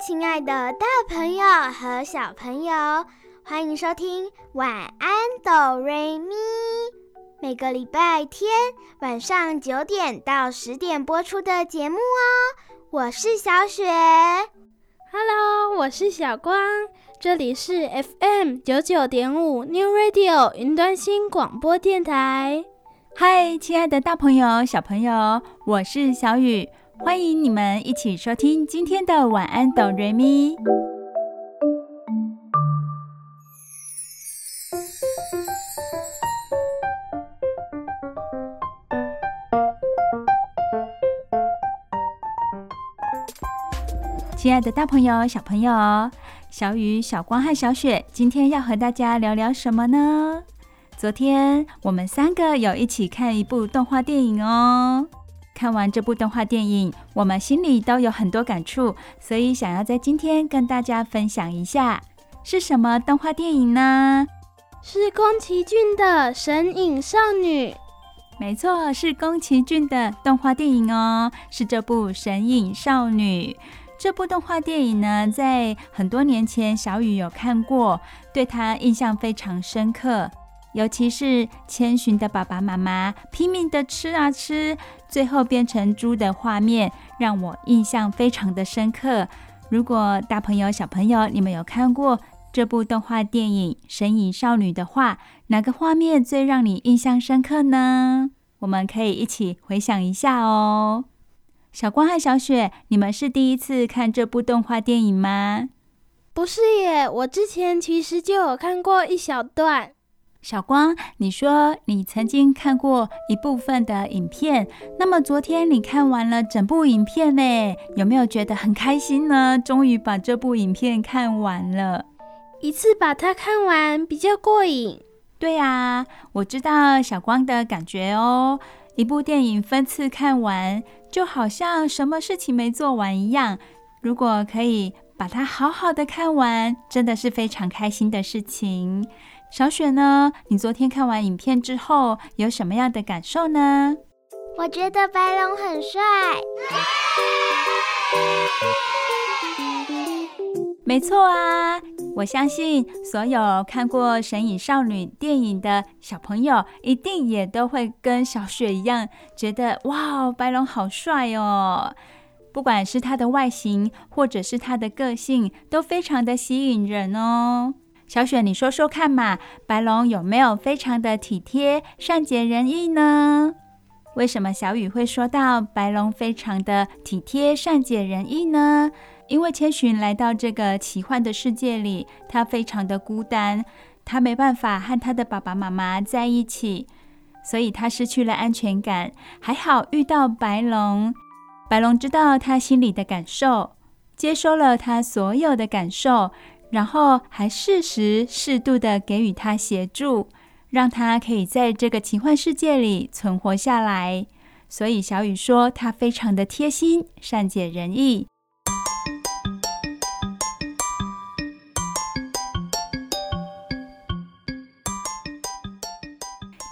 亲爱的，大朋友和小朋友，欢迎收听晚安哆瑞咪。每个礼拜天晚上九点到十点播出的节目哦。我是小雪，Hello，我是小光，这里是 FM 九九点五 New Radio 云端新广播电台。嗨，亲爱的，大朋友小朋友，我是小雨。欢迎你们一起收听今天的晚安哆瑞咪。亲爱的，大朋友、小朋友，小雨、小光和小雪，今天要和大家聊聊什么呢？昨天我们三个有一起看一部动画电影哦。看完这部动画电影，我们心里都有很多感触，所以想要在今天跟大家分享一下，是什么动画电影呢？是宫崎骏的《神隐少女》。没错，是宫崎骏的动画电影哦，是这部《神隐少女》。这部动画电影呢，在很多年前小雨有看过，对他印象非常深刻。尤其是千寻的爸爸妈妈拼命的吃啊吃，最后变成猪的画面，让我印象非常的深刻。如果大朋友小朋友你们有看过这部动画电影《神隐少女》的话，哪个画面最让你印象深刻呢？我们可以一起回想一下哦。小光和小雪，你们是第一次看这部动画电影吗？不是耶，我之前其实就有看过一小段。小光，你说你曾经看过一部分的影片，那么昨天你看完了整部影片呢，有没有觉得很开心呢？终于把这部影片看完了，一次把它看完比较过瘾。对啊，我知道小光的感觉哦。一部电影分次看完，就好像什么事情没做完一样。如果可以把它好好的看完，真的是非常开心的事情。小雪呢？你昨天看完影片之后有什么样的感受呢？我觉得白龙很帅。没错啊，我相信所有看过《神隐少女》电影的小朋友，一定也都会跟小雪一样，觉得哇，白龙好帅哦！不管是他的外形，或者是他的个性，都非常的吸引人哦。小雪，你说说看嘛，白龙有没有非常的体贴、善解人意呢？为什么小雨会说到白龙非常的体贴、善解人意呢？因为千寻来到这个奇幻的世界里，他非常的孤单，他没办法和他的爸爸妈妈在一起，所以他失去了安全感。还好遇到白龙，白龙知道他心里的感受，接收了他所有的感受。然后还适时适度的给予他协助，让他可以在这个奇幻世界里存活下来。所以小雨说他非常的贴心、善解人意。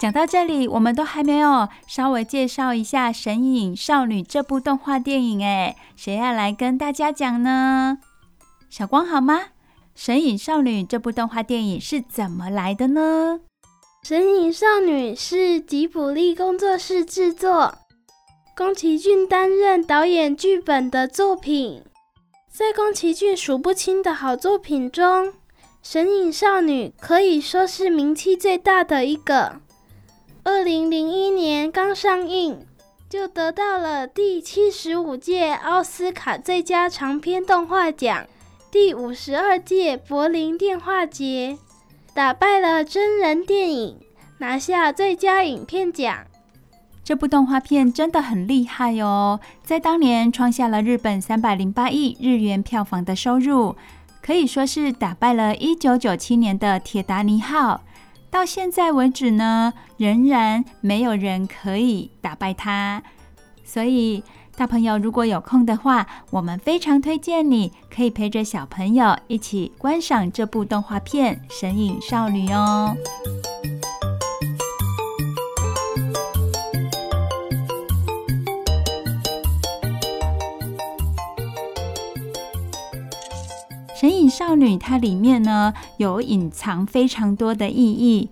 讲到这里，我们都还没有稍微介绍一下《神隐少女》这部动画电影，哎，谁要来跟大家讲呢？小光好吗？《神隐少女》这部动画电影是怎么来的呢？《神隐少女》是吉卜力工作室制作，宫崎骏担任导演剧本的作品。在宫崎骏数不清的好作品中，《神隐少女》可以说是名气最大的一个。二零零一年刚上映，就得到了第七十五届奥斯卡最佳长篇动画奖。第五十二届柏林电画节打败了真人电影，拿下最佳影片奖。这部动画片真的很厉害哦，在当年创下了日本三百零八亿日元票房的收入，可以说是打败了一九九七年的《铁达尼号》。到现在为止呢，仍然没有人可以打败它。所以，大朋友如果有空的话，我们非常推荐你可以陪着小朋友一起观赏这部动画片《神隐少女》哦。神隐少女，它里面呢有隐藏非常多的意义。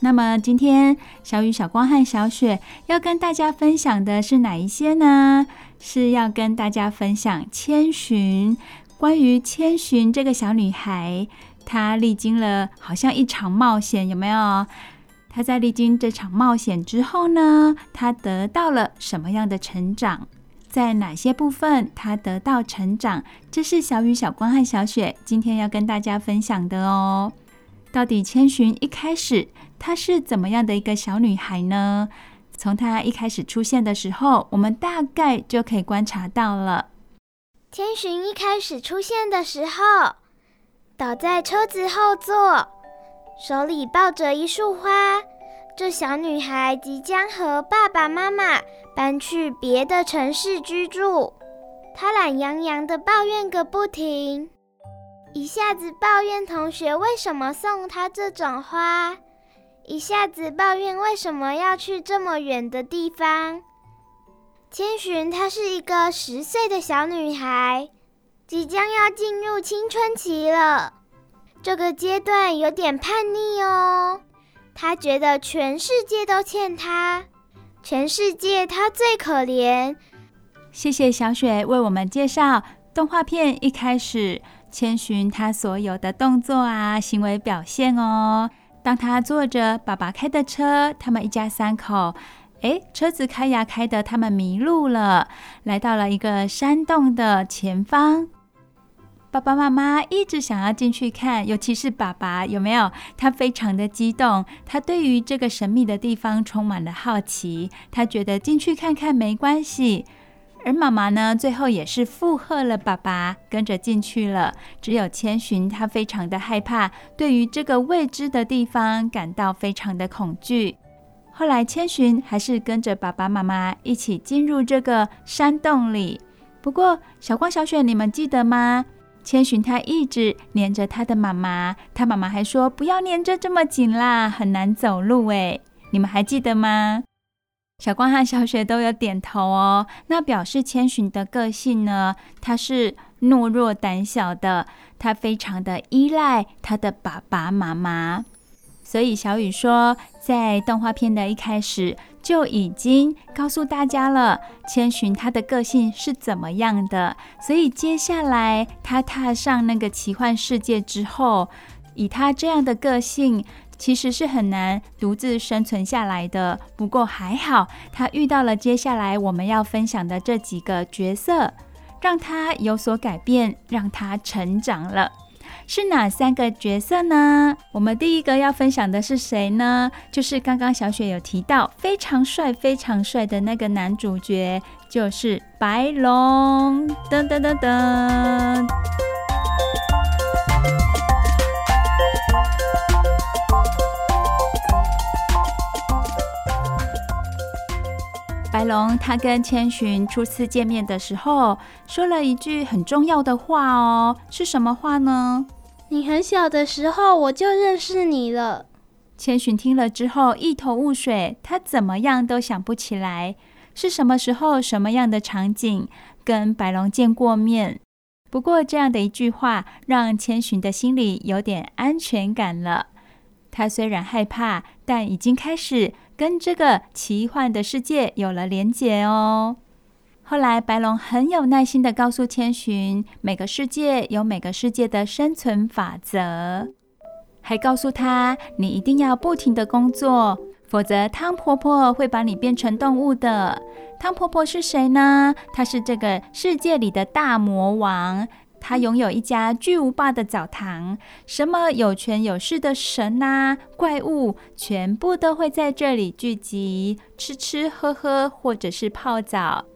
那么今天小雨、小光和小雪要跟大家分享的是哪一些呢？是要跟大家分享千寻。关于千寻这个小女孩，她历经了好像一场冒险，有没有？她在历经这场冒险之后呢，她得到了什么样的成长？在哪些部分她得到成长？这是小雨、小光和小雪今天要跟大家分享的哦。到底千寻一开始她是怎么样的一个小女孩呢？从她一开始出现的时候，我们大概就可以观察到了。千寻一开始出现的时候，倒在车子后座，手里抱着一束花。这小女孩即将和爸爸妈妈搬去别的城市居住，她懒洋洋地抱怨个不停，一下子抱怨同学为什么送她这种花，一下子抱怨为什么要去这么远的地方。千寻她是一个十岁的小女孩，即将要进入青春期了，这个阶段有点叛逆哦。她觉得全世界都欠她，全世界她最可怜。谢谢小雪为我们介绍动画片一开始千寻她所有的动作啊、行为表现哦。当他坐着爸爸开的车，他们一家三口，诶，车子开呀开的，他们迷路了，来到了一个山洞的前方。爸爸妈妈一直想要进去看，尤其是爸爸，有没有？他非常的激动，他对于这个神秘的地方充满了好奇，他觉得进去看看没关系。而妈妈呢，最后也是附和了爸爸，跟着进去了。只有千寻，他非常的害怕，对于这个未知的地方感到非常的恐惧。后来，千寻还是跟着爸爸妈妈一起进入这个山洞里。不过，小光、小雪，你们记得吗？千寻他一直黏着他的妈妈，他妈妈还说不要黏着这么紧啦，很难走路诶。你们还记得吗？小光和小雪都有点头哦。那表示千寻的个性呢，他是懦弱胆小的，他非常的依赖他的爸爸妈妈。所以小雨说，在动画片的一开始就已经告诉大家了，千寻他的个性是怎么样的。所以接下来他踏上那个奇幻世界之后，以他这样的个性，其实是很难独自生存下来的。不过还好，他遇到了接下来我们要分享的这几个角色，让他有所改变，让他成长了。是哪三个角色呢？我们第一个要分享的是谁呢？就是刚刚小雪有提到非常帅、非常帅的那个男主角，就是白龙。噔噔噔噔。白龙他跟千寻初次见面的时候，说了一句很重要的话哦，是什么话呢？你很小的时候我就认识你了。千寻听了之后一头雾水，他怎么样都想不起来是什么时候、什么样的场景跟白龙见过面。不过这样的一句话，让千寻的心里有点安全感了。他虽然害怕，但已经开始。跟这个奇幻的世界有了连结哦。后来，白龙很有耐心地告诉千寻，每个世界有每个世界的生存法则，还告诉他，你一定要不停地工作，否则汤婆婆会把你变成动物的。汤婆婆是谁呢？她是这个世界里的大魔王。他拥有一家巨无霸的澡堂，什么有权有势的神啊、怪物，全部都会在这里聚集，吃吃喝喝，或者是泡澡。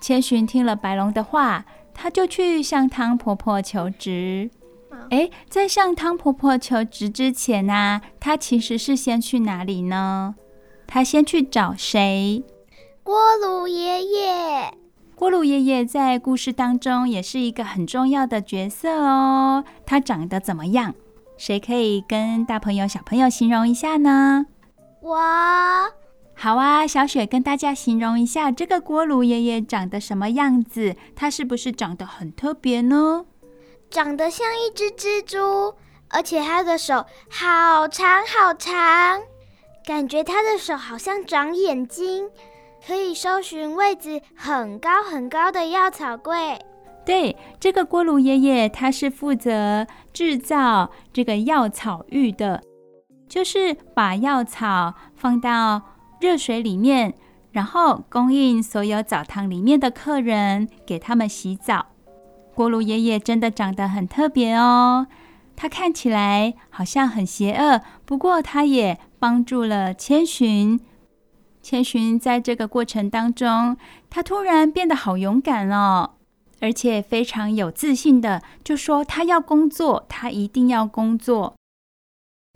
千寻听了白龙的话，他就去向汤婆婆求职。哎，在向汤婆婆求职之前呢、啊，他其实是先去哪里呢？他先去找谁？锅炉爷爷。锅炉爷爷在故事当中也是一个很重要的角色哦。他长得怎么样？谁可以跟大朋友、小朋友形容一下呢？我。好啊，小雪跟大家形容一下这个锅炉爷爷长得什么样子？他是不是长得很特别呢？长得像一只蜘蛛，而且他的手好长好长，感觉他的手好像长眼睛。可以搜寻位置很高很高的药草柜。对，这个锅炉爷爷他是负责制造这个药草浴的，就是把药草放到热水里面，然后供应所有澡堂里面的客人给他们洗澡。锅炉爷爷真的长得很特别哦，他看起来好像很邪恶，不过他也帮助了千寻。千寻在这个过程当中，他突然变得好勇敢哦，而且非常有自信的就说他要工作，他一定要工作。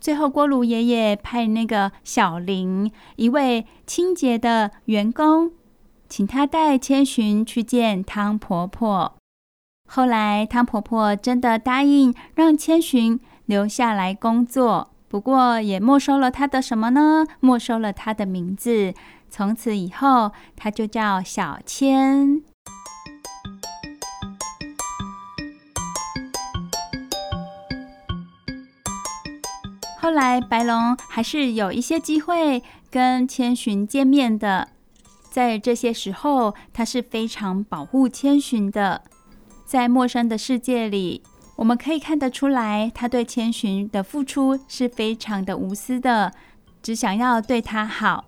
最后，锅炉爷爷派那个小林，一位清洁的员工，请他带千寻去见汤婆婆。后来，汤婆婆真的答应让千寻留下来工作。不过也没收了他的什么呢？没收了他的名字。从此以后，他就叫小千。后来，白龙还是有一些机会跟千寻见面的。在这些时候，他是非常保护千寻的。在陌生的世界里。我们可以看得出来，他对千寻的付出是非常的无私的，只想要对他好。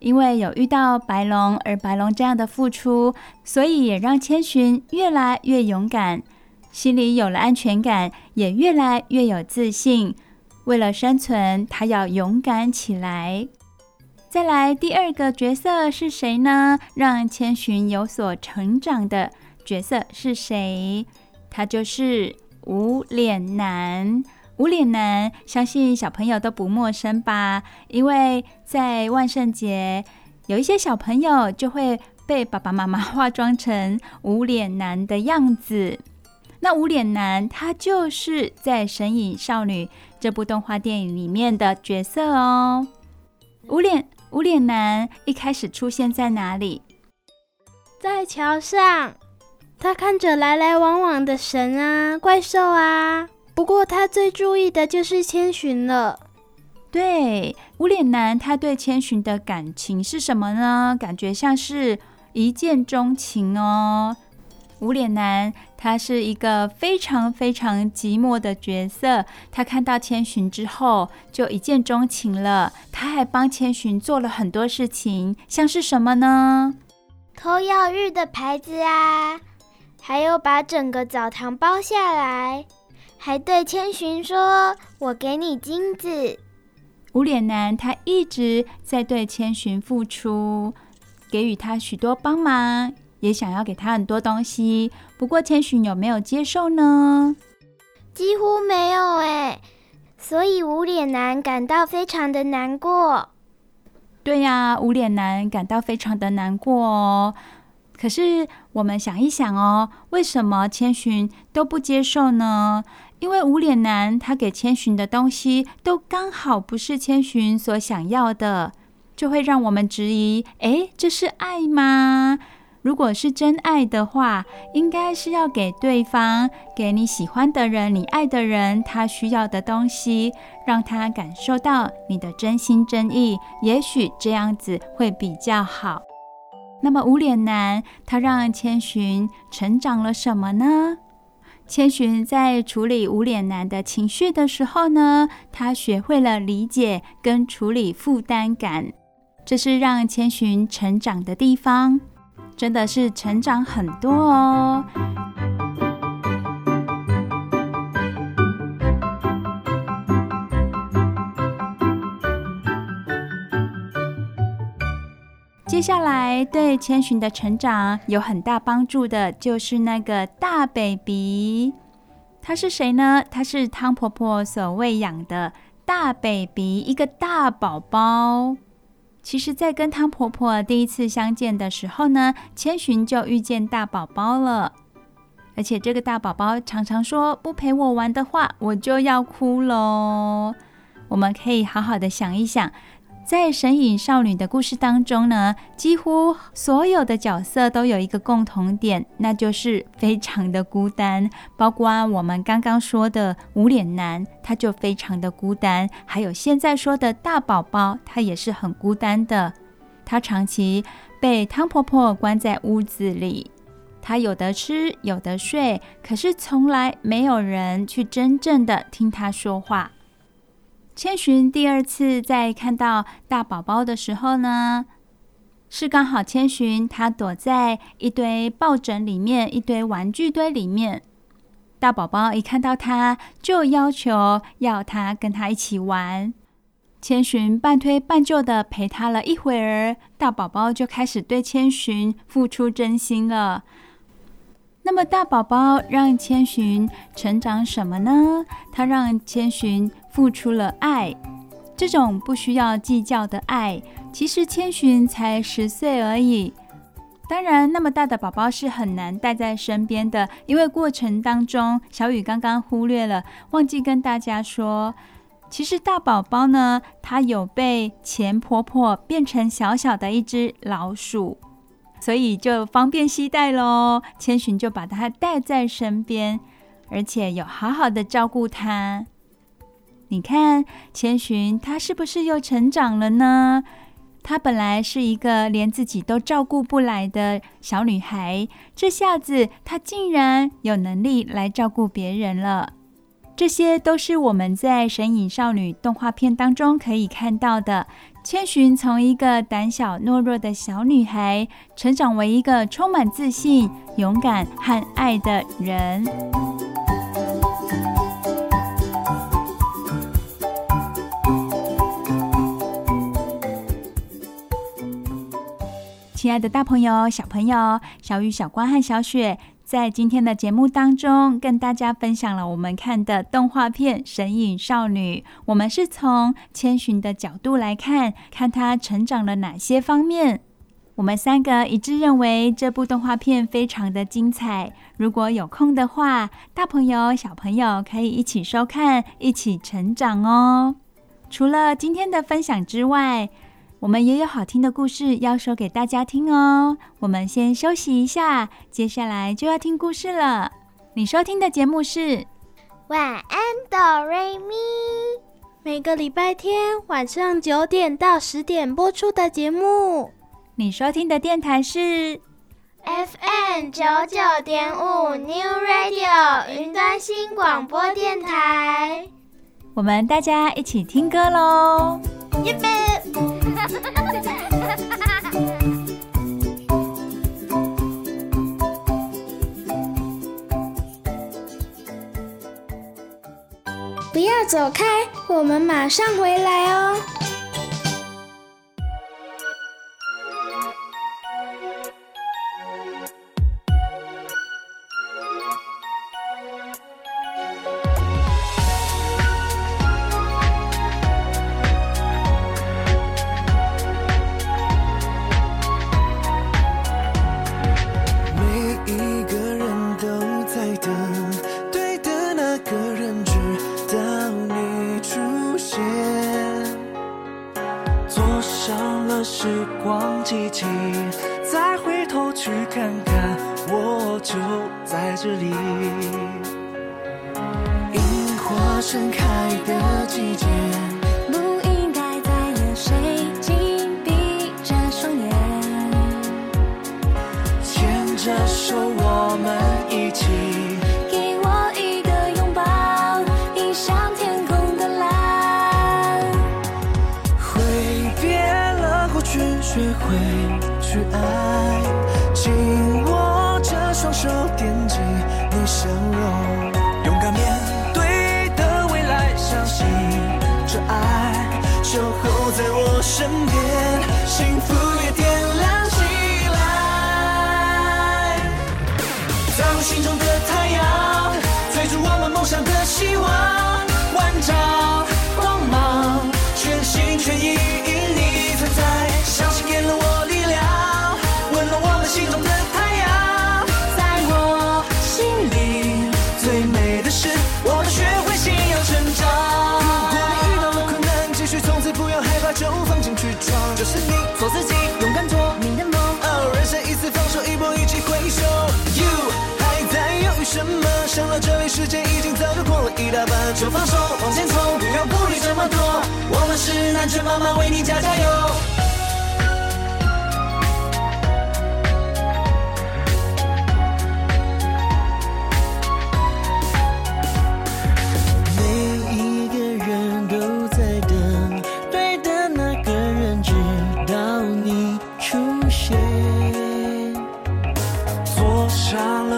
因为有遇到白龙，而白龙这样的付出，所以也让千寻越来越勇敢，心里有了安全感，也越来越有自信。为了生存，他要勇敢起来。再来，第二个角色是谁呢？让千寻有所成长的角色是谁？他就是无脸男，无脸男，相信小朋友都不陌生吧？因为在万圣节，有一些小朋友就会被爸爸妈妈化妆成无脸男的样子。那无脸男，他就是在《神隐少女》这部动画电影里面的角色哦。无脸无脸男一开始出现在哪里？在桥上。他看着来来往往的神啊、怪兽啊，不过他最注意的就是千寻了。对，无脸男他对千寻的感情是什么呢？感觉像是一见钟情哦。无脸男他是一个非常非常寂寞的角色，他看到千寻之后就一见钟情了。他还帮千寻做了很多事情，像是什么呢？偷药日的牌子啊。还有把整个澡堂包下来，还对千寻说：“我给你金子。”无脸男他一直在对千寻付出，给予他许多帮忙，也想要给他很多东西。不过千寻有没有接受呢？几乎没有哎，所以无脸男感到非常的难过。对呀，无脸男感到非常的难过哦。可是我们想一想哦，为什么千寻都不接受呢？因为无脸男他给千寻的东西都刚好不是千寻所想要的，就会让我们质疑：诶，这是爱吗？如果是真爱的话，应该是要给对方、给你喜欢的人、你爱的人他需要的东西，让他感受到你的真心真意。也许这样子会比较好。那么无脸男他让千寻成长了什么呢？千寻在处理无脸男的情绪的时候呢，他学会了理解跟处理负担感，这是让千寻成长的地方，真的是成长很多哦。接下来对千寻的成长有很大帮助的，就是那个大 baby。他是谁呢？他是汤婆婆所喂养的大 baby，一个大宝宝。其实，在跟汤婆婆第一次相见的时候呢，千寻就遇见大宝宝了。而且，这个大宝宝常常说：“不陪我玩的话，我就要哭喽。”我们可以好好的想一想。在神隐少女的故事当中呢，几乎所有的角色都有一个共同点，那就是非常的孤单。包括我们刚刚说的无脸男，他就非常的孤单；还有现在说的大宝宝，他也是很孤单的。他长期被汤婆婆关在屋子里，他有得吃，有得睡，可是从来没有人去真正的听他说话。千寻第二次在看到大宝宝的时候呢，是刚好千寻他躲在一堆抱枕里面、一堆玩具堆里面。大宝宝一看到他，就要求要他跟他一起玩。千寻半推半就的陪他了一会儿，大宝宝就开始对千寻付出真心了。那么大宝宝让千寻成长什么呢？他让千寻付出了爱，这种不需要计较的爱。其实千寻才十岁而已，当然那么大的宝宝是很难带在身边的，因为过程当中，小雨刚刚忽略了，忘记跟大家说，其实大宝宝呢，他有被钱婆婆变成小小的一只老鼠。所以就方便携带喽，千寻就把它带在身边，而且有好好的照顾它。你看，千寻她是不是又成长了呢？她本来是一个连自己都照顾不来的小女孩，这下子她竟然有能力来照顾别人了。这些都是我们在《神隐少女》动画片当中可以看到的。千寻从一个胆小懦弱的小女孩，成长为一个充满自信、勇敢和爱的人。亲爱的大朋友、小朋友，小雨、小光和小雪。在今天的节目当中，跟大家分享了我们看的动画片《神隐少女》。我们是从千寻的角度来看，看她成长了哪些方面。我们三个一致认为这部动画片非常的精彩。如果有空的话，大朋友、小朋友可以一起收看，一起成长哦。除了今天的分享之外，我们也有好听的故事要说给大家听哦。我们先休息一下，接下来就要听故事了。你收听的节目是《晚安，哆瑞咪》，每个礼拜天晚上九点到十点播出的节目。你收听的电台是 FM 九九点五 New Radio 云端新广播电台。我们大家一起听歌喽！耶贝。不要走开，我们马上回来哦。会去爱。紧握着双手，惦记你笑容，勇敢面对的未来，相信这爱守候在我身边。放手往前冲，不要顾虑这么多。我们是南拳妈妈，为你加加油。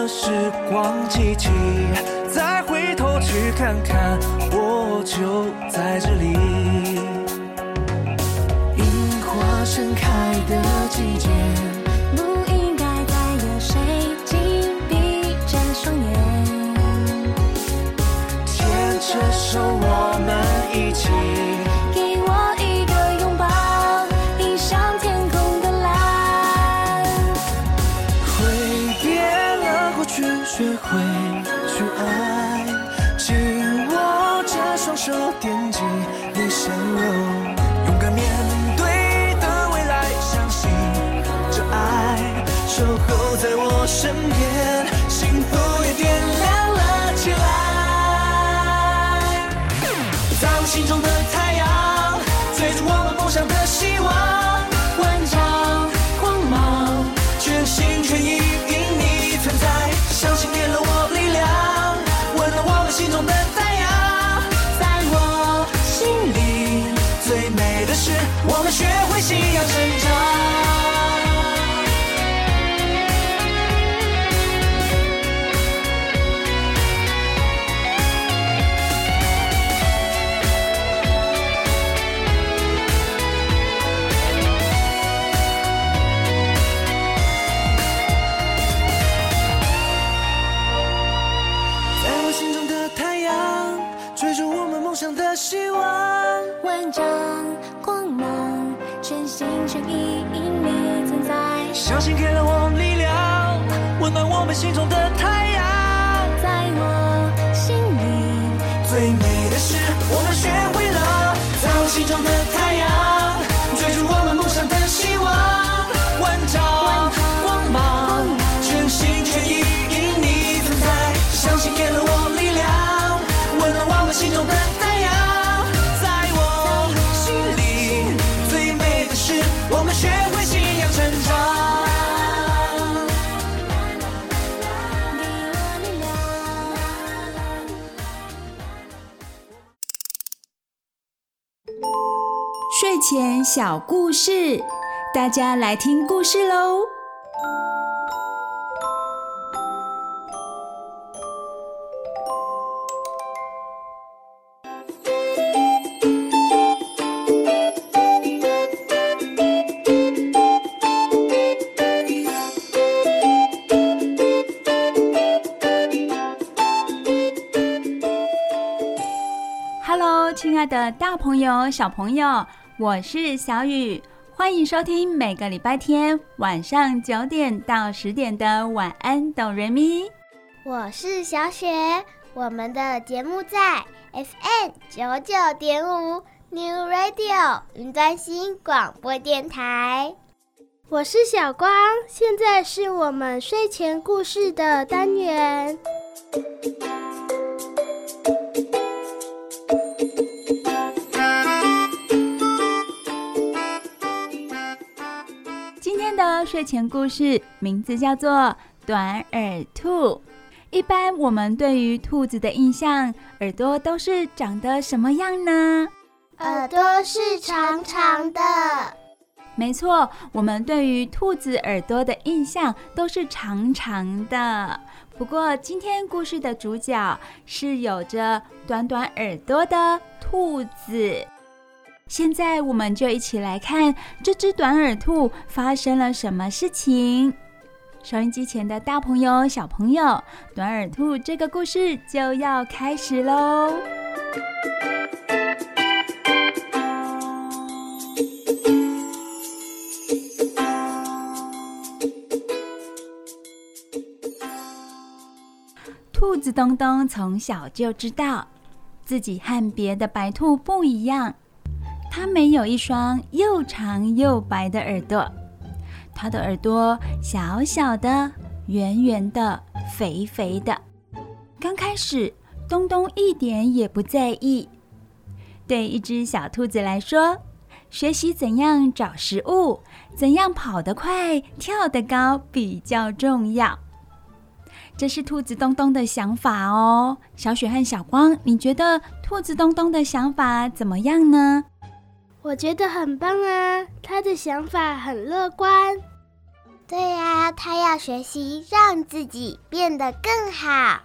时光机器，再回头去看看，我就在这里。小故事，大家来听故事喽！Hello，亲爱的大朋友、小朋友。我是小雨，欢迎收听每个礼拜天晚上九点到十点的晚安哆瑞咪。我是小雪，我们的节目在 FM 九九点五 New Radio 云端新广播电台。我是小光，现在是我们睡前故事的单元。的睡前故事名字叫做《短耳兔》。一般我们对于兔子的印象，耳朵都是长得什么样呢？耳朵是长长的。没错，我们对于兔子耳朵的印象都是长长的。不过今天故事的主角是有着短短耳朵的兔子。现在我们就一起来看这只短耳兔发生了什么事情。收音机前的大朋友、小朋友，短耳兔这个故事就要开始喽！兔子东东从小就知道自己和别的白兔不一样，它没有一双又长又白的耳朵，它的耳朵小小的、圆圆的、肥肥的。刚开始，东东一点也不在意。对一只小兔子来说，学习怎样找食物、怎样跑得快、跳得高比较重要。这是兔子东东的想法哦，小雪和小光，你觉得兔子东东的想法怎么样呢？我觉得很棒啊，他的想法很乐观。对呀，他要学习让自己变得更好。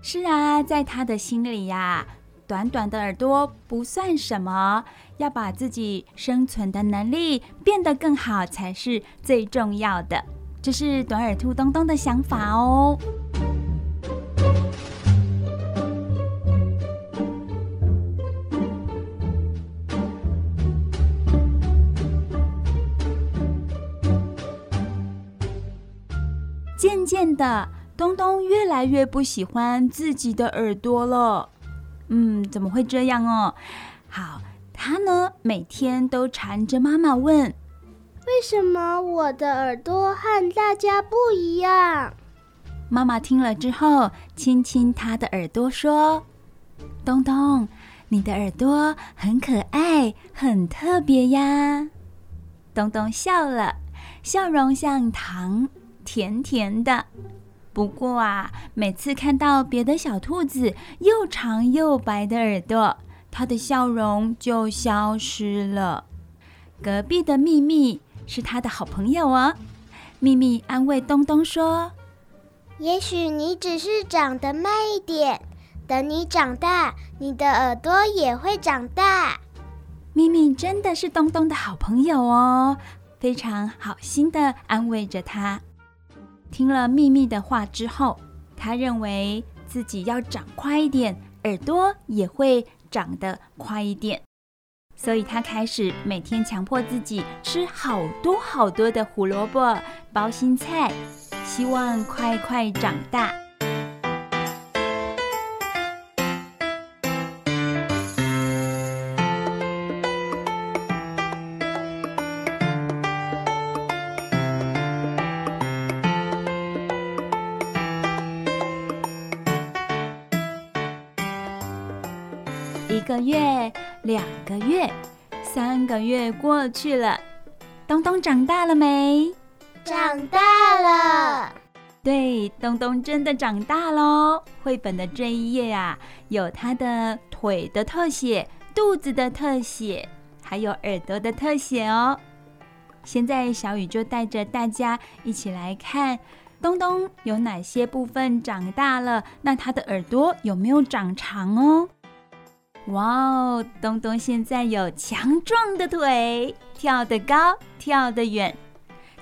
是啊，在他的心里呀，短短的耳朵不算什么，要把自己生存的能力变得更好才是最重要的。这是短耳兔东东的想法哦。渐渐的，东东越来越不喜欢自己的耳朵了。嗯，怎么会这样哦？好，他呢，每天都缠着妈妈问。为什么我的耳朵和大家不一样？妈妈听了之后，亲亲他的耳朵说：“东东，你的耳朵很可爱，很特别呀。”东东笑了，笑容像糖，甜甜的。不过啊，每次看到别的小兔子又长又白的耳朵，他的笑容就消失了。隔壁的秘密。是他的好朋友哦，秘密安慰东东说：“也许你只是长得慢一点，等你长大，你的耳朵也会长大。”秘密真的是东东的好朋友哦，非常好心的安慰着他。听了秘密的话之后，他认为自己要长快一点，耳朵也会长得快一点。所以他开始每天强迫自己吃好多好多的胡萝卜、包心菜，希望快快长大。两个月，三个月过去了，东东长大了没？长大了。对，东东真的长大喽。绘本的这一页啊，有他的腿的特写、肚子的特写，还有耳朵的特写哦。现在小雨就带着大家一起来看东东有哪些部分长大了，那他的耳朵有没有长长哦？哇哦，东东现在有强壮的腿，跳得高，跳得远。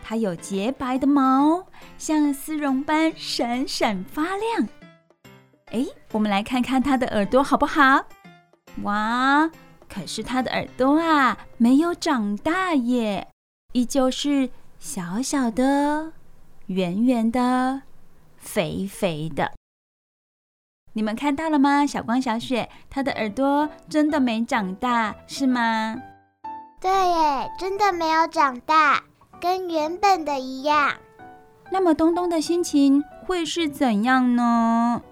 它有洁白的毛，像丝绒般闪闪发亮。哎，我们来看看它的耳朵好不好？哇，可是它的耳朵啊，没有长大耶，依旧是小小的、圆圆的、肥肥的。你们看到了吗？小光、小雪，他的耳朵真的没长大，是吗？对耶，真的没有长大，跟原本的一样。那么东东的心情会是怎样呢？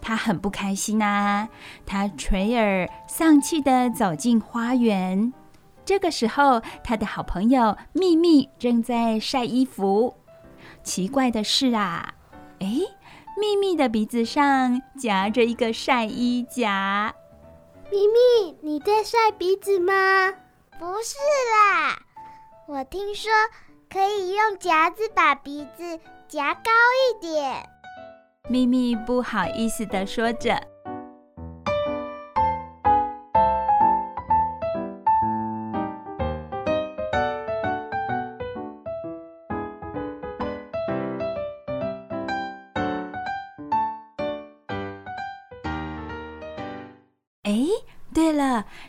他很不开心呐、啊，他垂耳丧气地走进花园。这个时候，他的好朋友秘密正在晒衣服。奇怪的是啊，哎。秘密的鼻子上夹着一个晒衣夹。咪咪，你在晒鼻子吗？不是啦，我听说可以用夹子把鼻子夹高一点。咪咪不好意思地说着。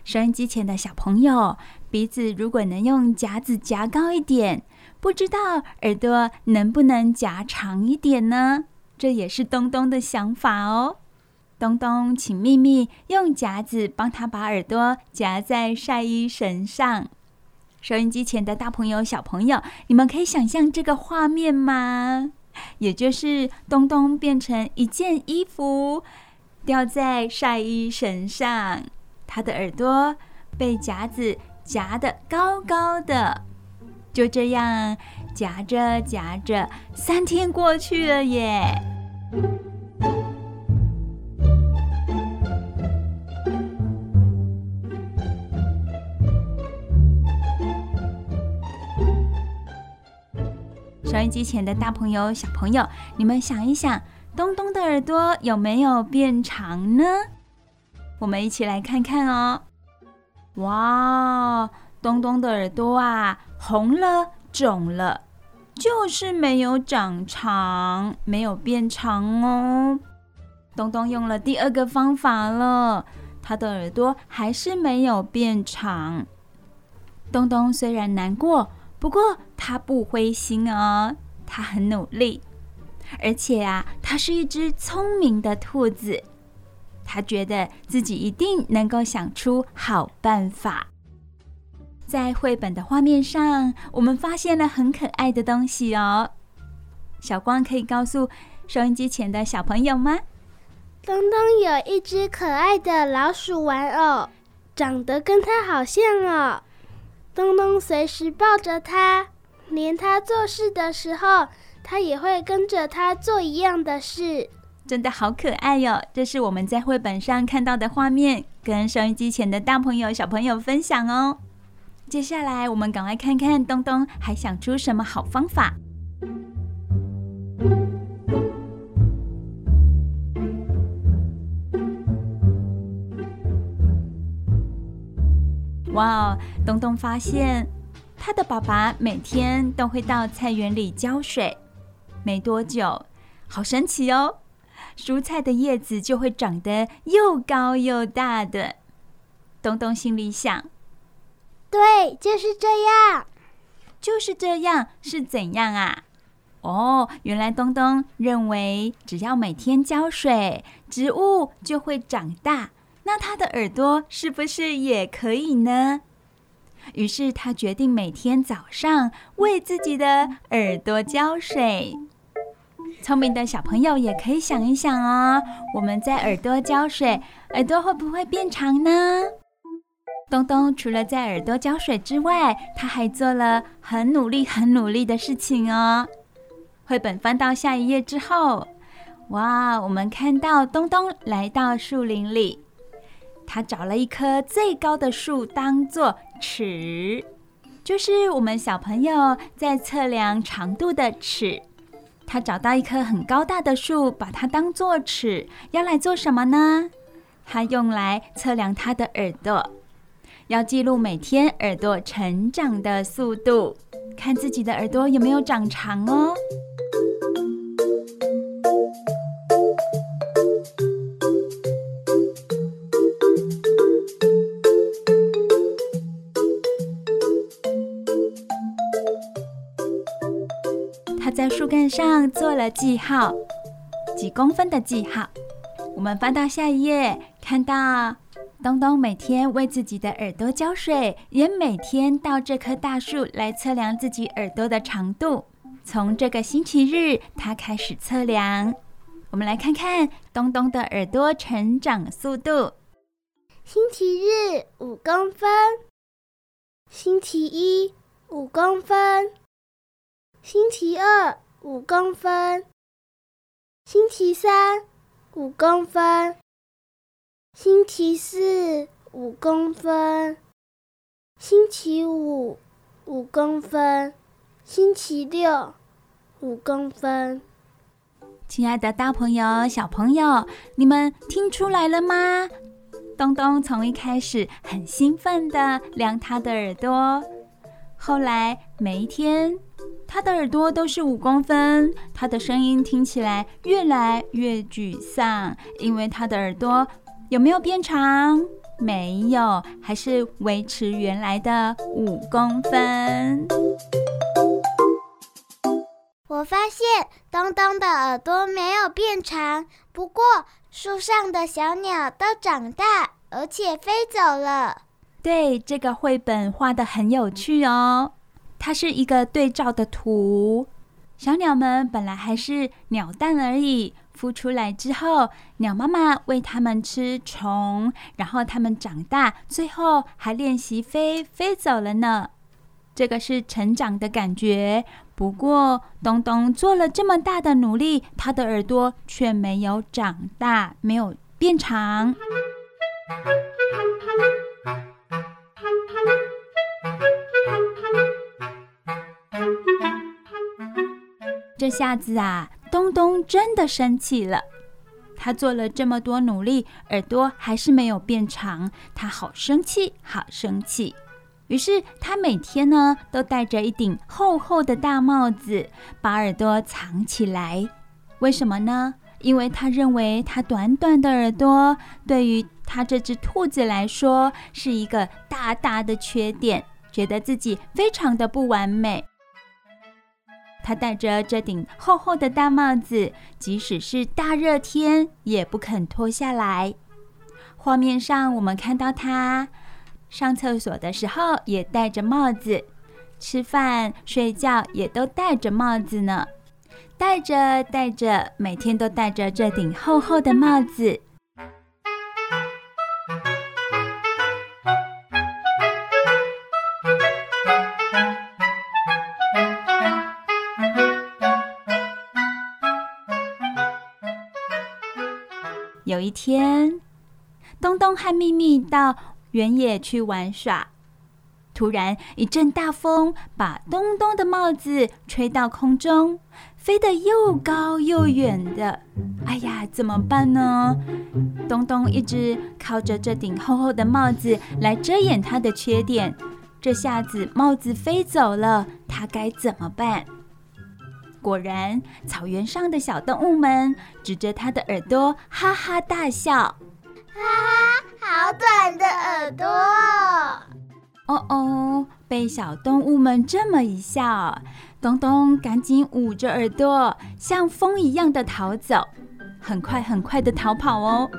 收音机前的小朋友，鼻子如果能用夹子夹高一点，不知道耳朵能不能夹长一点呢？这也是东东的想法哦。东东请秘密用夹子帮他把耳朵夹在晒衣绳上。收音机前的大朋友、小朋友，你们可以想象这个画面吗？也就是东东变成一件衣服，吊在晒衣绳上，他的耳朵被夹子夹得高高的，就这样夹着夹着，三天过去了耶。收音机前的大朋友、小朋友，你们想一想，东东的耳朵有没有变长呢？我们一起来看看哦。哇，东东的耳朵啊，红了、肿了，就是没有长长，没有变长哦。东东用了第二个方法了，他的耳朵还是没有变长。东东虽然难过。不过他不灰心哦，他很努力，而且啊，他是一只聪明的兔子。他觉得自己一定能够想出好办法。在绘本的画面上，我们发现了很可爱的东西哦。小光可以告诉收音机前的小朋友吗？东东有一只可爱的老鼠玩偶，长得跟它好像哦。东东随时抱着它，连它做事的时候，它也会跟着它做一样的事，真的好可爱哟！这是我们在绘本上看到的画面，跟收音机前的大朋友、小朋友分享哦。接下来，我们赶快看看东东还想出什么好方法。哇哦！东东发现他的爸爸每天都会到菜园里浇水，没多久，好神奇哦！蔬菜的叶子就会长得又高又大的。东东心里想：对，就是这样，就是这样，是怎样啊？哦，原来东东认为只要每天浇水，植物就会长大。那他的耳朵是不是也可以呢？于是他决定每天早上为自己的耳朵浇水。聪明的小朋友也可以想一想哦，我们在耳朵浇水，耳朵会不会变长呢？东东除了在耳朵浇水之外，他还做了很努力、很努力的事情哦。绘本翻到下一页之后，哇，我们看到东东来到树林里。他找了一棵最高的树当做尺，就是我们小朋友在测量长度的尺。他找到一棵很高大的树，把它当做尺，要来做什么呢？他用来测量他的耳朵，要记录每天耳朵成长的速度，看自己的耳朵有没有长长哦。在树干上做了记号，几公分的记号。我们翻到下一页，看到东东每天为自己的耳朵浇水，也每天到这棵大树来测量自己耳朵的长度。从这个星期日，他开始测量。我们来看看东东的耳朵成长速度。星期日五公分，星期一五公分。星期二五公分，星期三五公分，星期四五公分，星期五五公分，星期六五公分。亲爱的大朋友、小朋友，你们听出来了吗？东东从一开始很兴奋地量他的耳朵，后来每一天。他的耳朵都是五公分，他的声音听起来越来越沮丧，因为他的耳朵有没有变长？没有，还是维持原来的五公分。我发现东东的耳朵没有变长，不过树上的小鸟都长大，而且飞走了。对，这个绘本画得很有趣哦。它是一个对照的图。小鸟们本来还是鸟蛋而已，孵出来之后，鸟妈妈喂它们吃虫，然后它们长大，最后还练习飞，飞走了呢。这个是成长的感觉。不过，东东做了这么大的努力，他的耳朵却没有长大，没有变长。这下子啊，东东真的生气了。他做了这么多努力，耳朵还是没有变长，他好生气，好生气。于是他每天呢都戴着一顶厚厚的大帽子，把耳朵藏起来。为什么呢？因为他认为他短短的耳朵对于他这只兔子来说是一个大大的缺点，觉得自己非常的不完美。他戴着这顶厚厚的大帽子，即使是大热天也不肯脱下来。画面上我们看到他。上厕所的时候也戴着帽子，吃饭、睡觉也都戴着帽子呢。戴着戴着，每天都戴着这顶厚厚的帽子。有一天，东东和秘密到原野去玩耍，突然一阵大风把东东的帽子吹到空中，飞得又高又远的。哎呀，怎么办呢？东东一直靠着这顶厚厚的帽子来遮掩他的缺点，这下子帽子飞走了，他该怎么办？果然，草原上的小动物们指着它的耳朵哈哈大笑。哈哈，好短的耳朵！哦哦，被小动物们这么一笑，东东赶紧捂着耳朵，像风一样的逃走，很快很快的逃跑哦。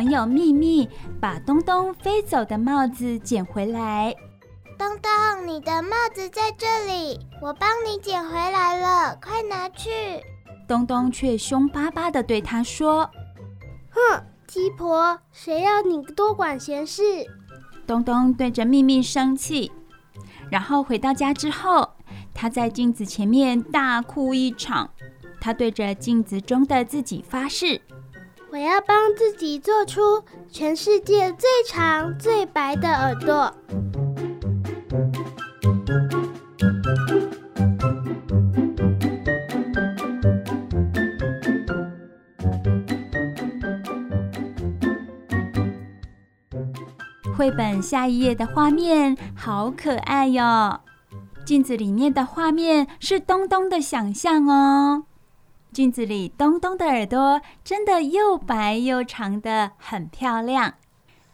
朋友秘密把东东飞走的帽子捡回来。东东，你的帽子在这里，我帮你捡回来了，快拿去。东东却凶巴巴的对他说：“哼，鸡婆，谁要你多管闲事？”东东对着秘密生气，然后回到家之后，他在镜子前面大哭一场。他对着镜子中的自己发誓。我要帮自己做出全世界最长最白的耳朵。绘本下一页的画面好可爱哟！镜子里面的画面是东东的想象哦。镜子里东东的耳朵真的又白又长的，很漂亮。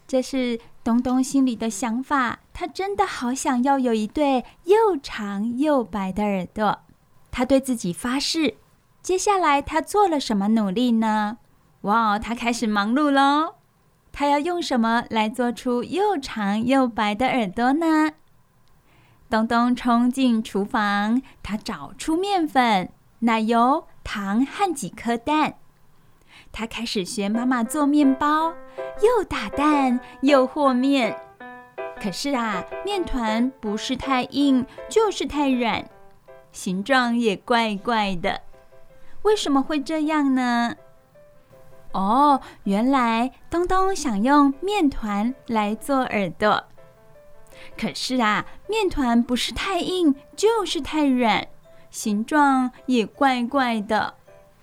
这是东东心里的想法，他真的好想要有一对又长又白的耳朵。他对自己发誓，接下来他做了什么努力呢？哇，他开始忙碌喽！他要用什么来做出又长又白的耳朵呢？东东冲进厨房，他找出面粉、奶油。糖和几颗蛋，他开始学妈妈做面包，又打蛋又和面。可是啊，面团不是太硬，就是太软，形状也怪怪的。为什么会这样呢？哦，原来东东想用面团来做耳朵。可是啊，面团不是太硬，就是太软。形状也怪怪的，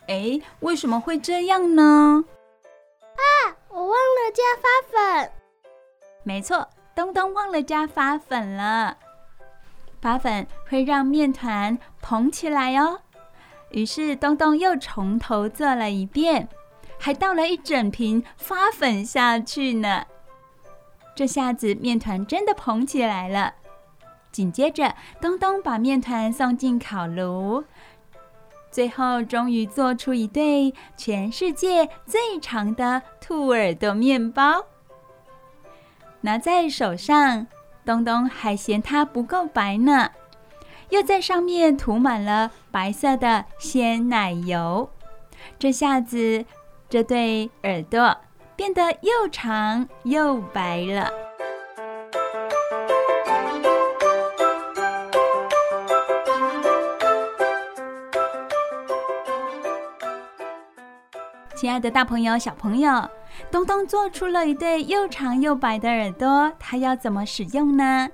哎，为什么会这样呢？啊，我忘了加发粉。没错，东东忘了加发粉了。发粉会让面团蓬起来哦。于是东东又从头做了一遍，还倒了一整瓶发粉下去呢。这下子面团真的蓬起来了。紧接着，东东把面团送进烤炉，最后终于做出一对全世界最长的兔耳朵面包。拿在手上，东东还嫌它不够白呢，又在上面涂满了白色的鲜奶油。这下子，这对耳朵变得又长又白了。亲爱的大朋友、小朋友，东东做出了一对又长又白的耳朵，他要怎么使用呢？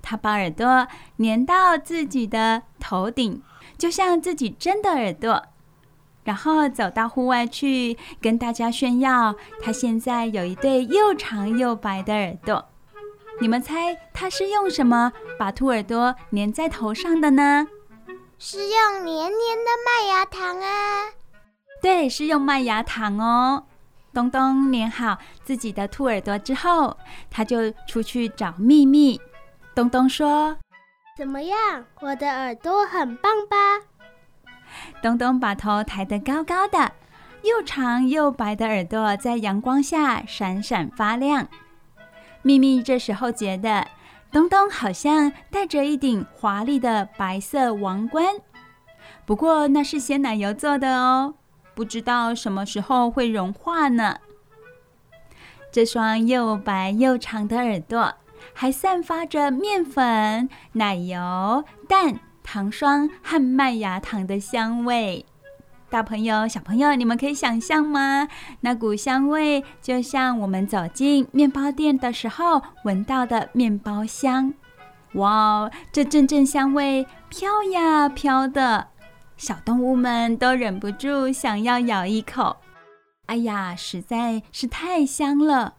他把耳朵粘到自己的头顶，就像自己真的耳朵，然后走到户外去跟大家炫耀，他现在有一对又长又白的耳朵。你们猜他是用什么把兔耳朵粘在头上的呢？是用黏黏的麦芽糖啊。对，是用麦芽糖哦。东东粘好自己的兔耳朵之后，他就出去找秘密。东东说：“怎么样，我的耳朵很棒吧？”东东把头抬得高高的，又长又白的耳朵在阳光下闪闪发亮。秘密这时候觉得，东东好像戴着一顶华丽的白色王冠，不过那是鲜奶油做的哦。不知道什么时候会融化呢？这双又白又长的耳朵还散发着面粉、奶油、蛋、糖霜和麦芽糖的香味。大朋友、小朋友，你们可以想象吗？那股香味就像我们走进面包店的时候闻到的面包香。哇，这阵阵香味飘呀飘的。小动物们都忍不住想要咬一口。哎呀，实在是太香了，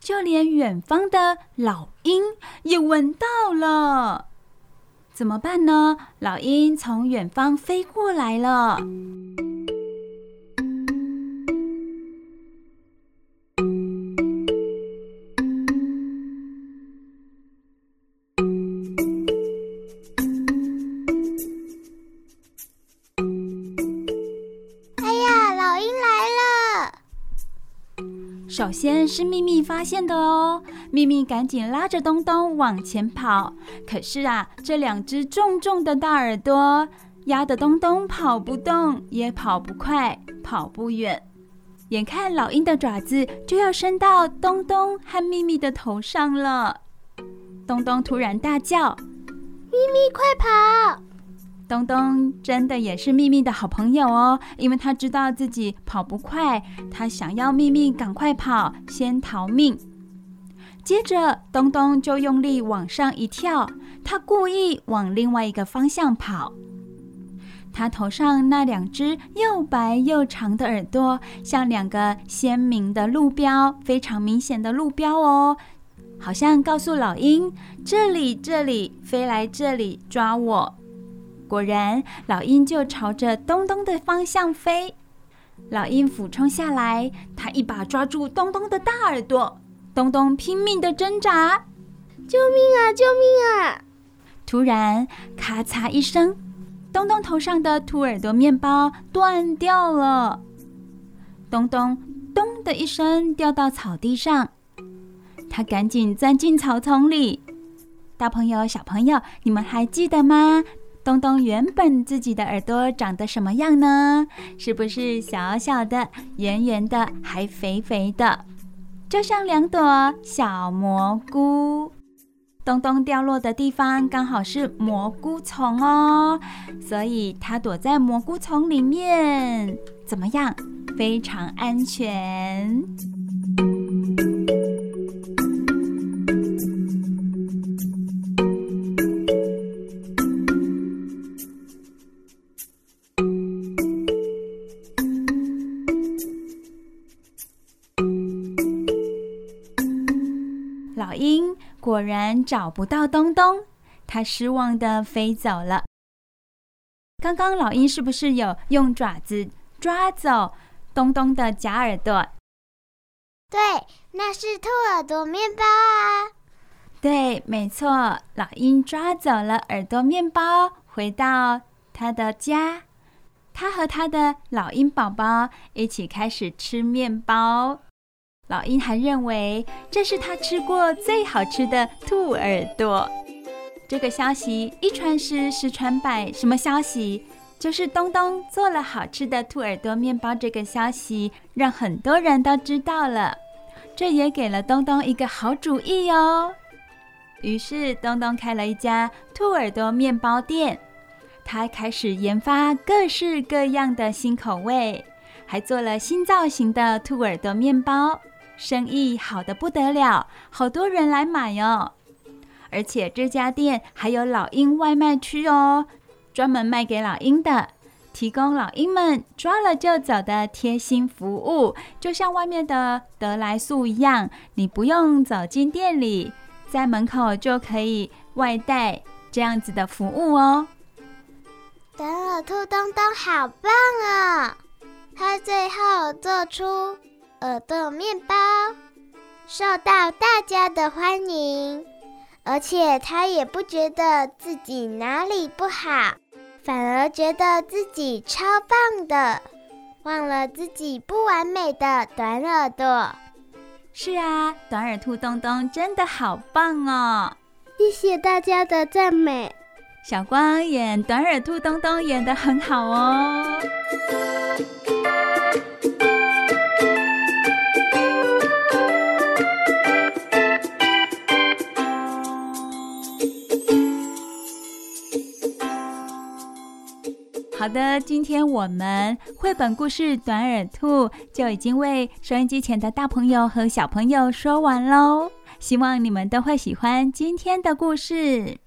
就连远方的老鹰也闻到了。怎么办呢？老鹰从远方飞过来了。首先是秘密发现的哦，秘密赶紧拉着东东往前跑。可是啊，这两只重重的大耳朵压得东东跑不动，也跑不快，跑不远。眼看老鹰的爪子就要伸到东东和秘密的头上了，东东突然大叫：“秘密，快跑！”东东真的也是秘密的好朋友哦，因为他知道自己跑不快，他想要秘密赶快跑，先逃命。接着，东东就用力往上一跳，他故意往另外一个方向跑。他头上那两只又白又长的耳朵，像两个鲜明的路标，非常明显的路标哦，好像告诉老鹰：这里，这里，飞来这里抓我。果然，老鹰就朝着东东的方向飞。老鹰俯冲下来，它一把抓住东东的大耳朵。东东拼命的挣扎：“救命啊！救命啊！”突然，咔嚓一声，东东头上的兔耳朵面包断掉了。东东咚的一声掉到草地上，他赶紧钻进草丛里。大朋友、小朋友，你们还记得吗？东东原本自己的耳朵长得什么样呢？是不是小小的、圆圆的，还肥肥的，就像两朵小蘑菇？东东掉落的地方刚好是蘑菇丛哦，所以它躲在蘑菇丛里面，怎么样？非常安全。果然找不到东东，他失望的飞走了。刚刚老鹰是不是有用爪子抓走东东的假耳朵？对，那是兔耳朵面包啊。对，没错，老鹰抓走了耳朵面包，回到他的家。他和他的老鹰宝宝一起开始吃面包。老鹰还认为这是他吃过最好吃的兔耳朵。这个消息一传十，十传百，什么消息？就是东东做了好吃的兔耳朵面包。这个消息让很多人都知道了，这也给了东东一个好主意哦。于是东东开了一家兔耳朵面包店，他开始研发各式各样的新口味，还做了新造型的兔耳朵面包，生意好的不得了，好多人来买哦。而且这家店还有老鹰外卖区哦，专门卖给老鹰的，提供老鹰们抓了就走的贴心服务，就像外面的得来速一样，你不用走进店里，在门口就可以外带这样子的服务哦。等耳兔东东好棒啊！他最后做出耳朵面包，受到大家的欢迎。而且他也不觉得自己哪里不好，反而觉得自己超棒的，忘了自己不完美的短耳朵。是啊，短耳兔东东真的好棒哦！谢谢大家的赞美。小光演短耳兔东东演得很好哦。好的，今天我们绘本故事《短耳兔》就已经为收音机前的大朋友和小朋友说完喽。希望你们都会喜欢今天的故事。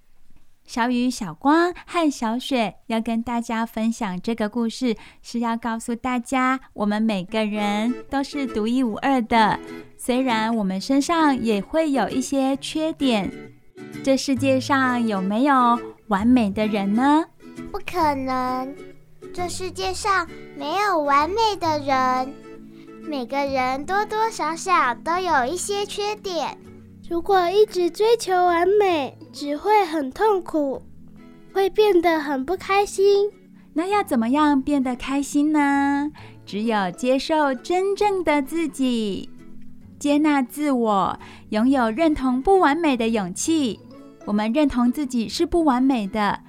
小雨、小光和小雪要跟大家分享这个故事，是要告诉大家，我们每个人都是独一无二的。虽然我们身上也会有一些缺点，这世界上有没有完美的人呢？不可能。这世界上没有完美的人，每个人多多少少都有一些缺点。如果一直追求完美，只会很痛苦，会变得很不开心。那要怎么样变得开心呢？只有接受真正的自己，接纳自我，拥有认同不完美的勇气。我们认同自己是不完美的，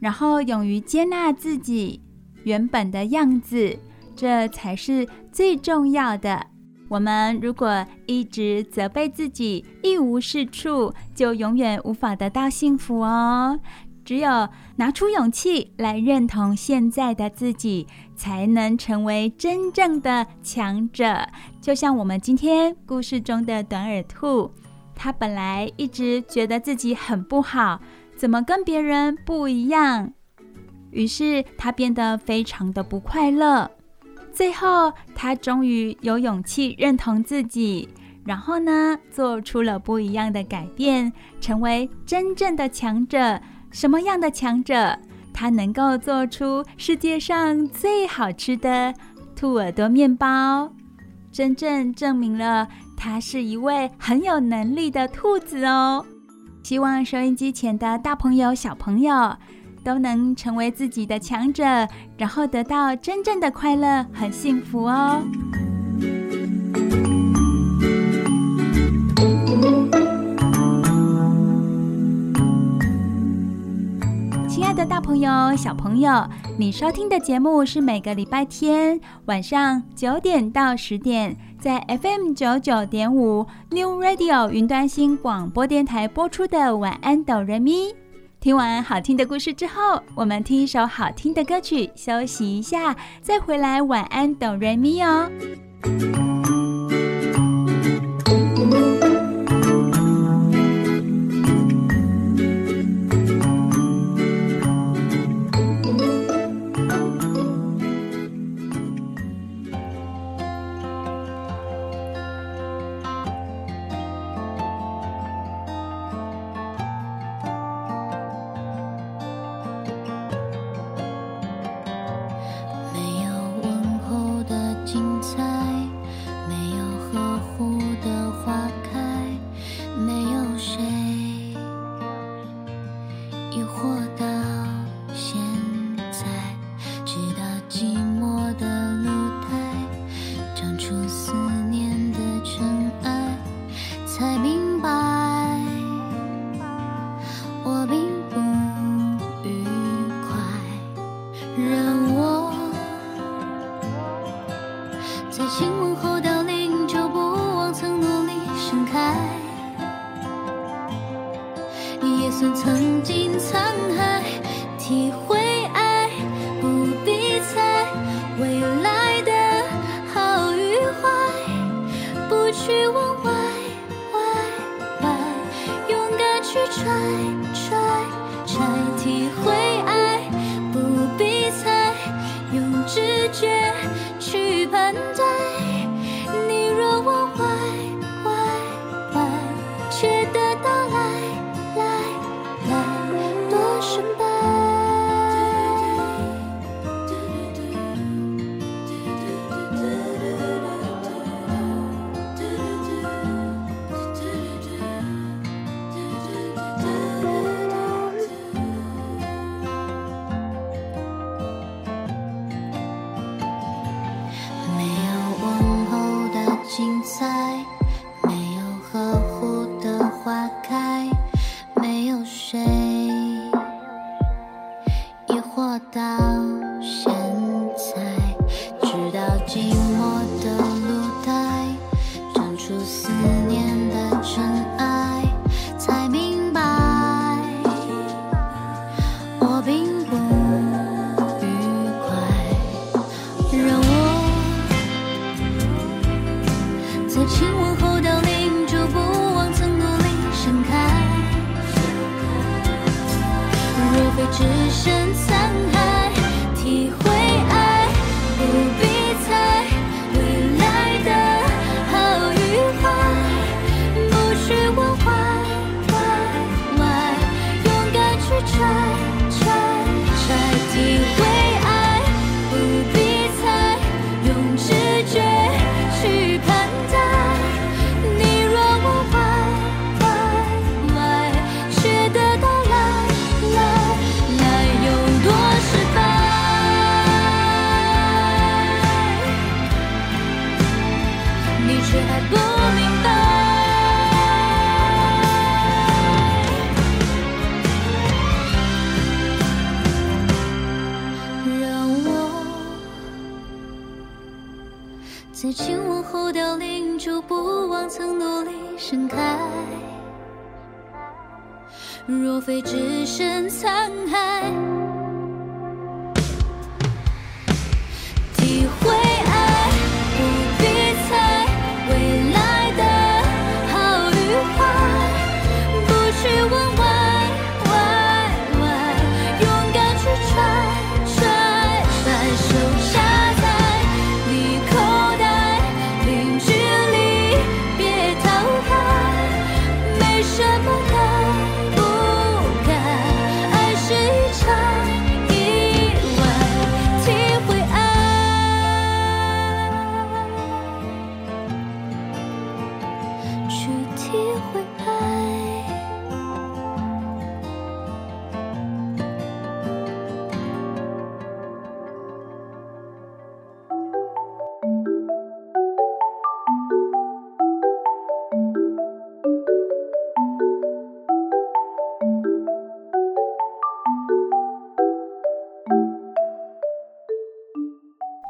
然后勇于接纳自己。原本的样子，这才是最重要的。我们如果一直责备自己，一无是处，就永远无法得到幸福哦。只有拿出勇气来认同现在的自己，才能成为真正的强者。就像我们今天故事中的短耳兔，他本来一直觉得自己很不好，怎么跟别人不一样？于是他变得非常的不快乐。最后，他终于有勇气认同自己，然后呢，做出了不一样的改变，成为真正的强者。什么样的强者？他能够做出世界上最好吃的兔耳朵面包，真正证明了他是一位很有能力的兔子哦。希望收音机前的大朋友、小朋友，都能成为自己的强者，然后得到真正的快乐和幸福哦。的，大朋友、小朋友，你收听的节目是每个礼拜天晚上九点到十点，在 FM 九九点五 New Radio 云端新广播电台播出的《晚安，哆瑞咪》。听完好听的故事之后，我们听一首好听的歌曲，休息一下，再回来。晚安，哆瑞咪哦。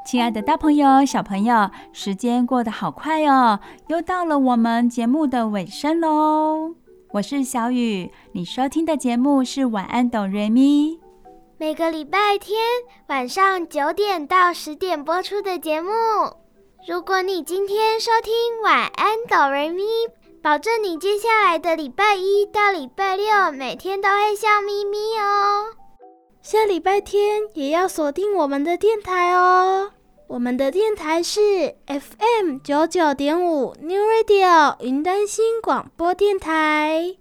亲爱的大朋友、小朋友，时间过得好快哦，又到了我们节目的尾声喽。我是小雨，你收听的节目是《晚安，哆瑞咪》，每个礼拜天晚上九点到十点播出的节目。如果你今天收听《晚安，哆瑞咪》，保证你接下来的礼拜一到礼拜六每天都会笑眯眯哦。下礼拜天也要锁定我们的电台哦。我们的电台是 FM 九九点五 New Radio 云端新广播电台。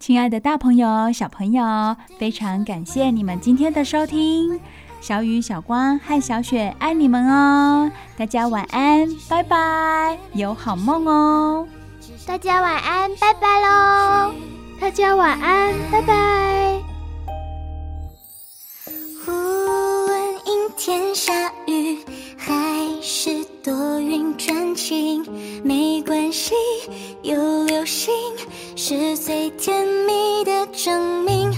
亲爱的大朋友、小朋友，非常感谢你们今天的收听。小雨、小光和小雪爱你们哦！大家晚安，拜拜，有好梦哦！大家晚安，拜拜喽！大家晚安，拜拜。忽问阴天下雨。多云转晴，没关系，有流星是最甜蜜的证明。